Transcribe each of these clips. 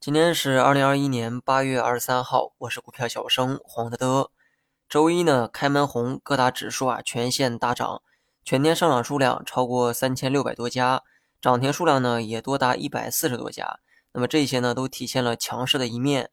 今天是二零二一年八月二十三号，我是股票小生黄德德。周一呢，开门红，各大指数啊全线大涨，全天上涨数量超过三千六百多家，涨停数量呢也多达一百四十多家。那么这些呢都体现了强势的一面。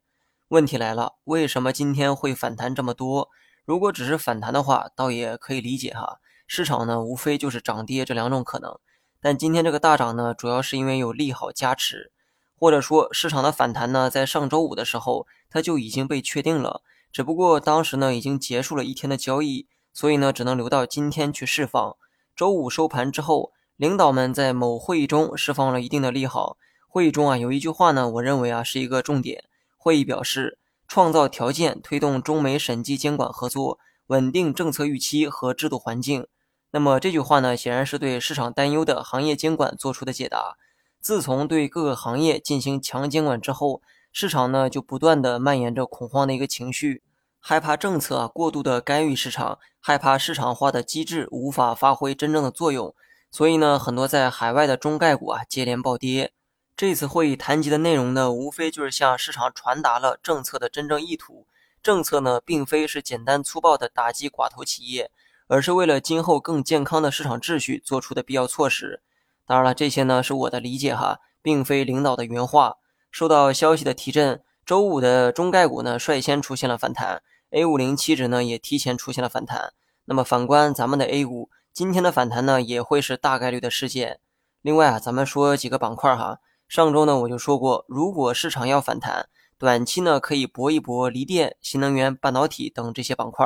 问题来了，为什么今天会反弹这么多？如果只是反弹的话，倒也可以理解哈。市场呢无非就是涨跌这两种可能，但今天这个大涨呢，主要是因为有利好加持。或者说，市场的反弹呢，在上周五的时候，它就已经被确定了。只不过当时呢，已经结束了一天的交易，所以呢，只能留到今天去释放。周五收盘之后，领导们在某会议中释放了一定的利好。会议中啊，有一句话呢，我认为啊是一个重点。会议表示，创造条件，推动中美审计监管合作，稳定政策预期和制度环境。那么这句话呢，显然是对市场担忧的行业监管做出的解答。自从对各个行业进行强监管之后，市场呢就不断的蔓延着恐慌的一个情绪，害怕政策啊过度的干预市场，害怕市场化的机制无法发挥真正的作用，所以呢，很多在海外的中概股啊接连暴跌。这次会议谈及的内容呢，无非就是向市场传达了政策的真正意图，政策呢并非是简单粗暴的打击寡头企业，而是为了今后更健康的市场秩序做出的必要措施。当然了，这些呢是我的理解哈，并非领导的原话。受到消息的提振，周五的中概股呢率先出现了反弹，A 五零期指呢也提前出现了反弹。那么反观咱们的 A 股，今天的反弹呢也会是大概率的事件。另外啊，咱们说几个板块哈。上周呢我就说过，如果市场要反弹，短期呢可以搏一搏锂电、新能源、半导体等这些板块，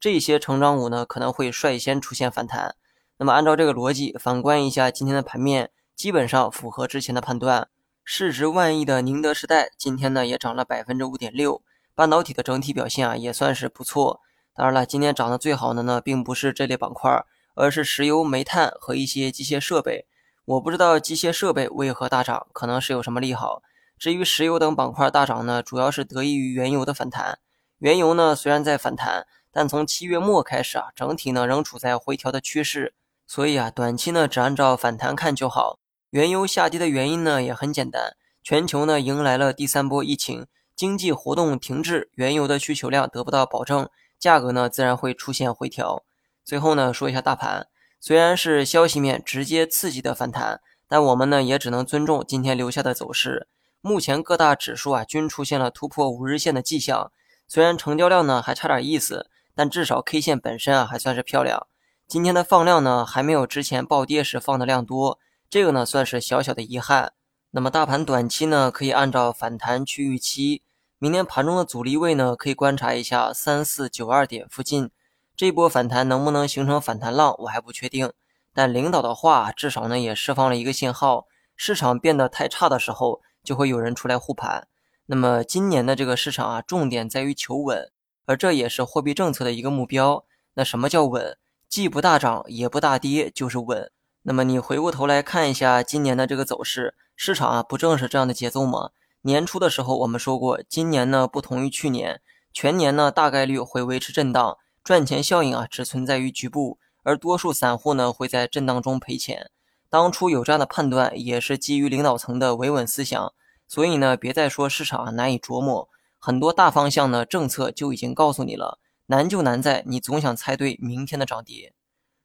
这些成长股呢可能会率先出现反弹。那么按照这个逻辑，反观一下今天的盘面，基本上符合之前的判断。市值万亿的宁德时代今天呢也涨了百分之五点六，半导体的整体表现啊也算是不错。当然了，今天涨得最好的呢并不是这类板块，而是石油、煤炭和一些机械设备。我不知道机械设备为何大涨，可能是有什么利好。至于石油等板块大涨呢，主要是得益于原油的反弹。原油呢虽然在反弹，但从七月末开始啊，整体呢仍处在回调的趋势。所以啊，短期呢只按照反弹看就好。原油下跌的原因呢也很简单，全球呢迎来了第三波疫情，经济活动停滞，原油的需求量得不到保证，价格呢自然会出现回调。最后呢说一下大盘，虽然是消息面直接刺激的反弹，但我们呢也只能尊重今天留下的走势。目前各大指数啊均出现了突破五日线的迹象，虽然成交量呢还差点意思，但至少 K 线本身啊还算是漂亮。今天的放量呢，还没有之前暴跌时放的量多，这个呢算是小小的遗憾。那么大盘短期呢，可以按照反弹去预期。明天盘中的阻力位呢，可以观察一下三四九二点附近。这波反弹能不能形成反弹浪，我还不确定。但领导的话，至少呢也释放了一个信号：市场变得太差的时候，就会有人出来护盘。那么今年的这个市场啊，重点在于求稳，而这也是货币政策的一个目标。那什么叫稳？既不大涨也不大跌，就是稳。那么你回过头来看一下今年的这个走势，市场啊不正是这样的节奏吗？年初的时候我们说过，今年呢不同于去年，全年呢大概率会维持震荡，赚钱效应啊只存在于局部，而多数散户呢会在震荡中赔钱。当初有这样的判断，也是基于领导层的维稳思想。所以呢，别再说市场难以琢磨，很多大方向呢政策就已经告诉你了。难就难在你总想猜对明天的涨跌。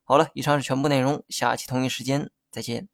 好了，以上是全部内容，下期同一时间再见。